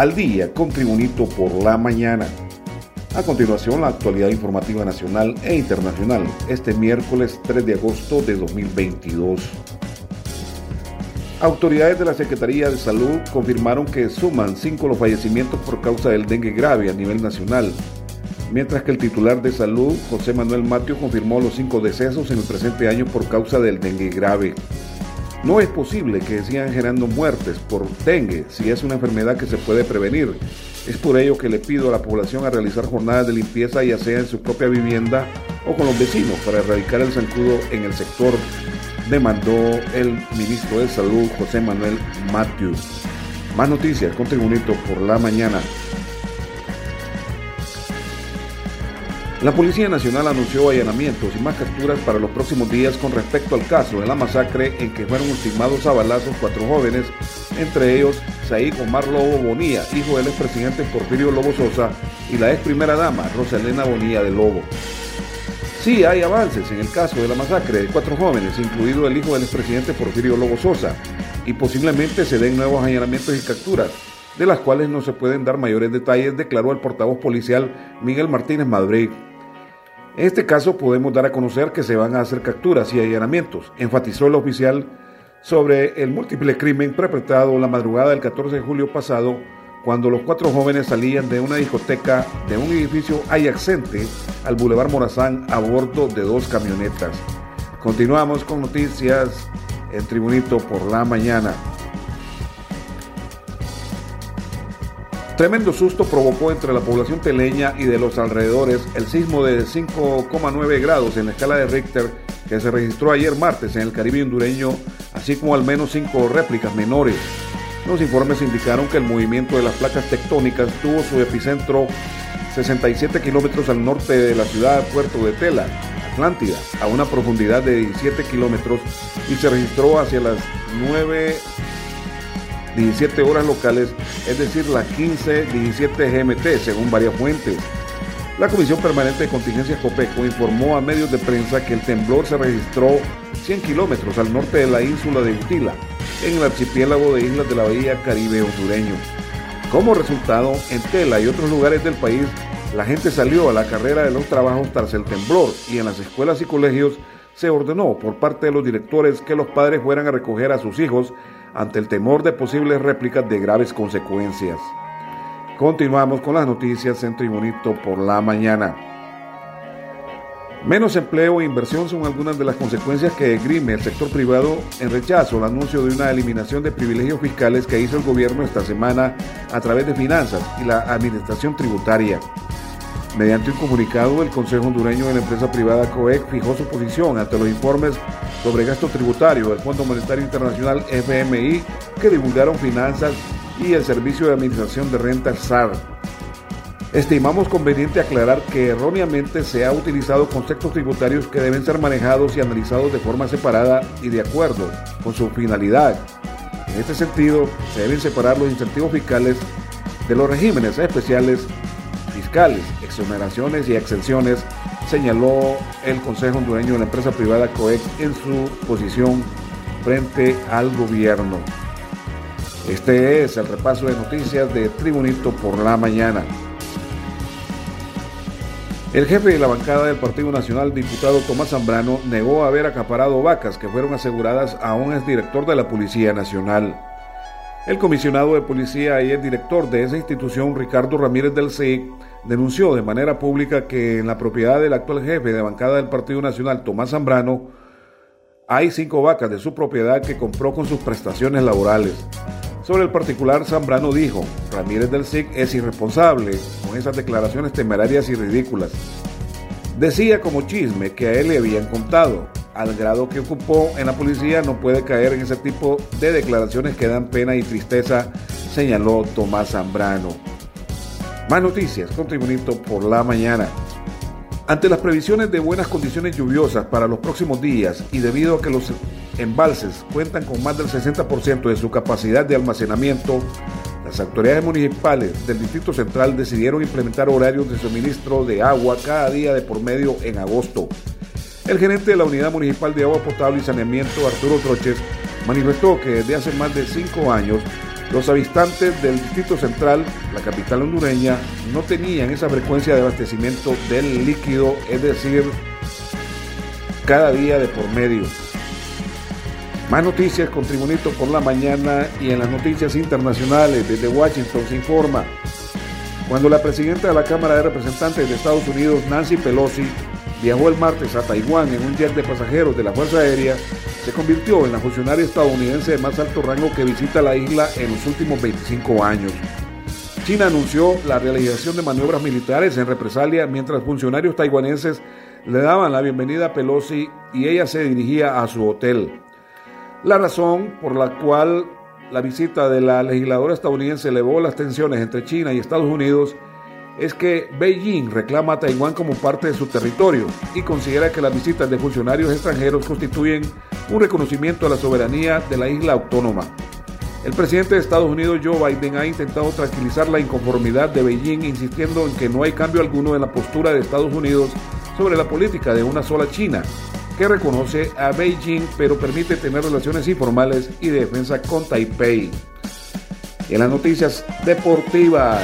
al día con Tribunito por la mañana. A continuación, la actualidad informativa nacional e internacional, este miércoles 3 de agosto de 2022. Autoridades de la Secretaría de Salud confirmaron que suman cinco los fallecimientos por causa del dengue grave a nivel nacional, mientras que el titular de salud, José Manuel Mateo, confirmó los cinco decesos en el presente año por causa del dengue grave. No es posible que sigan generando muertes por dengue si es una enfermedad que se puede prevenir. Es por ello que le pido a la población a realizar jornadas de limpieza ya sea en su propia vivienda o con los vecinos para erradicar el zancudo en el sector, demandó el ministro de Salud José Manuel Matthews. Más noticias con Tribunito por la mañana. La Policía Nacional anunció allanamientos y más capturas para los próximos días con respecto al caso de la masacre en que fueron ultimados a balazos cuatro jóvenes, entre ellos Said Omar Lobo Bonilla, hijo del expresidente Porfirio Lobo Sosa, y la ex primera dama Rosalena Bonilla de Lobo. Sí hay avances en el caso de la masacre de cuatro jóvenes, incluido el hijo del expresidente Porfirio Lobo Sosa, y posiblemente se den nuevos allanamientos y capturas, de las cuales no se pueden dar mayores detalles, declaró el portavoz policial Miguel Martínez Madrid. En este caso podemos dar a conocer que se van a hacer capturas y allanamientos, enfatizó el oficial sobre el múltiple crimen perpetrado la madrugada del 14 de julio pasado cuando los cuatro jóvenes salían de una discoteca de un edificio adyacente al Boulevard Morazán a bordo de dos camionetas. Continuamos con noticias en Tribunito por la mañana. Tremendo susto provocó entre la población teleña y de los alrededores el sismo de 5,9 grados en la escala de Richter que se registró ayer martes en el Caribe hondureño, así como al menos cinco réplicas menores. Los informes indicaron que el movimiento de las placas tectónicas tuvo su epicentro 67 kilómetros al norte de la ciudad Puerto de Tela, Atlántida, a una profundidad de 17 kilómetros y se registró hacia las 9 17 horas locales, es decir, las 15, 17 GMT, según varias fuentes. La Comisión Permanente de Contingencia COPECO informó a medios de prensa que el temblor se registró 100 kilómetros al norte de la ínsula de Utila, en el archipiélago de islas de la bahía Caribe hondureño. Como resultado, en Tela y otros lugares del país, la gente salió a la carrera de los trabajos tras el temblor y en las escuelas y colegios se ordenó por parte de los directores que los padres fueran a recoger a sus hijos ante el temor de posibles réplicas de graves consecuencias. Continuamos con las noticias en Tribunito por la mañana. Menos empleo e inversión son algunas de las consecuencias que grime el sector privado en rechazo al anuncio de una eliminación de privilegios fiscales que hizo el gobierno esta semana a través de finanzas y la administración tributaria. Mediante un comunicado, el Consejo Hondureño de la Empresa Privada COEC fijó su posición ante los informes sobre gasto tributario del Fondo Monetario Internacional FMI que divulgaron finanzas y el Servicio de Administración de Rentas SAR. Estimamos conveniente aclarar que erróneamente se ha utilizado conceptos tributarios que deben ser manejados y analizados de forma separada y de acuerdo con su finalidad. En este sentido, se deben separar los incentivos fiscales de los regímenes especiales fiscales, exoneraciones y exenciones, señaló el Consejo Hondureño de la empresa privada COEC en su posición frente al gobierno. Este es el repaso de noticias de Tribunito por la mañana. El jefe de la bancada del Partido Nacional, diputado Tomás Zambrano, negó haber acaparado vacas que fueron aseguradas a un exdirector de la Policía Nacional. El comisionado de policía y el director de esa institución, Ricardo Ramírez del CIC, denunció de manera pública que en la propiedad del actual jefe de bancada del Partido Nacional, Tomás Zambrano, hay cinco vacas de su propiedad que compró con sus prestaciones laborales. Sobre el particular, Zambrano dijo, Ramírez del SIC es irresponsable con esas declaraciones temerarias y ridículas. Decía como chisme que a él le habían contado, al grado que ocupó en la policía no puede caer en ese tipo de declaraciones que dan pena y tristeza, señaló Tomás Zambrano. Más noticias con Tribunito por la mañana. Ante las previsiones de buenas condiciones lluviosas para los próximos días y debido a que los embalses cuentan con más del 60% de su capacidad de almacenamiento, las autoridades municipales del Distrito Central decidieron implementar horarios de suministro de agua cada día de por medio en agosto. El gerente de la Unidad Municipal de Agua Potable y Saneamiento, Arturo Troches, manifestó que desde hace más de cinco años Los habitantes del Distrito Central, la capital hondureña, no tenían esa frecuencia de abastecimiento del líquido, es decir, cada día de por medio. Más noticias con Tribunito por la mañana y en las noticias internacionales desde Washington se informa. Cuando la presidenta de la Cámara de Representantes de Estados Unidos, Nancy Pelosi, viajó el martes a Taiwán en un jet de pasajeros de la Fuerza Aérea, se convirtió en la funcionaria estadounidense de más alto rango que visita la isla en los últimos 25 años. China anunció la realización de maniobras militares en represalia mientras funcionarios taiwaneses le daban la bienvenida a Pelosi y ella se dirigía a su hotel. La razón por la cual la visita de la legisladora estadounidense elevó las tensiones entre China y Estados Unidos es que Beijing reclama a Taiwán como parte de su territorio y considera que las visitas de funcionarios extranjeros constituyen un reconocimiento a la soberanía de la isla autónoma. El presidente de Estados Unidos, Joe Biden, ha intentado tranquilizar la inconformidad de Beijing, insistiendo en que no hay cambio alguno en la postura de Estados Unidos sobre la política de una sola China, que reconoce a Beijing pero permite tener relaciones informales y de defensa con Taipei. En las noticias deportivas,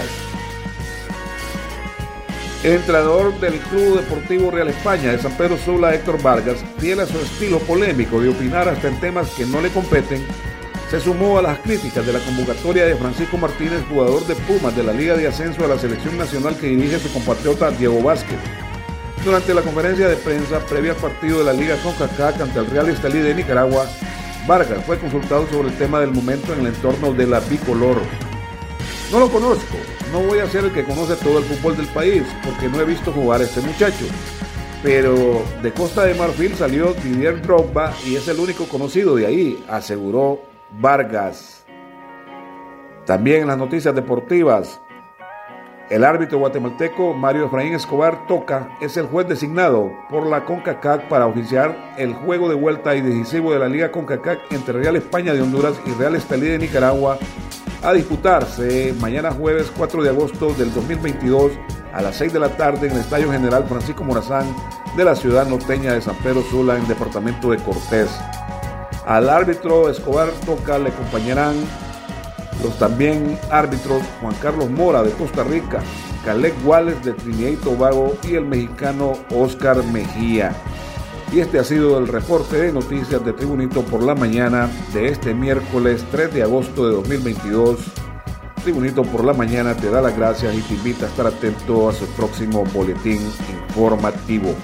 entrenador del Club Deportivo Real España de San Pedro Sula, Héctor Vargas, fiel a su estilo polémico de opinar hasta en temas que no le competen, se sumó a las críticas de la convocatoria de Francisco Martínez, jugador de Pumas de la Liga de Ascenso de la Selección Nacional que dirige su compatriota Diego Vázquez. Durante la conferencia de prensa previa al partido de la Liga CONCACAF ante el Real Estelí de Nicaragua, Vargas fue consultado sobre el tema del momento en el entorno de la bicolor. No lo conozco, no voy a ser el que conoce todo el fútbol del país, porque no he visto jugar a este muchacho. Pero de Costa de Marfil salió Didier Drogba y es el único conocido de ahí, aseguró Vargas. También en las noticias deportivas, el árbitro guatemalteco Mario Efraín Escobar Toca es el juez designado por la CONCACAC para oficiar el juego de vuelta y decisivo de la Liga CONCACAC entre Real España de Honduras y Real Estelí de Nicaragua a disputarse mañana jueves 4 de agosto del 2022 a las 6 de la tarde en el Estadio General Francisco Morazán de la ciudad norteña de San Pedro Sula en departamento de Cortés. Al árbitro Escobar Toca le acompañarán los también árbitros Juan Carlos Mora de Costa Rica, Caleb Wallace de Trinidad y Tobago y el mexicano Oscar Mejía. Y este ha sido el reporte de noticias de Tribunito por la mañana de este miércoles 3 de agosto de 2022. Tribunito por la mañana te da las gracias y te invita a estar atento a su próximo boletín informativo.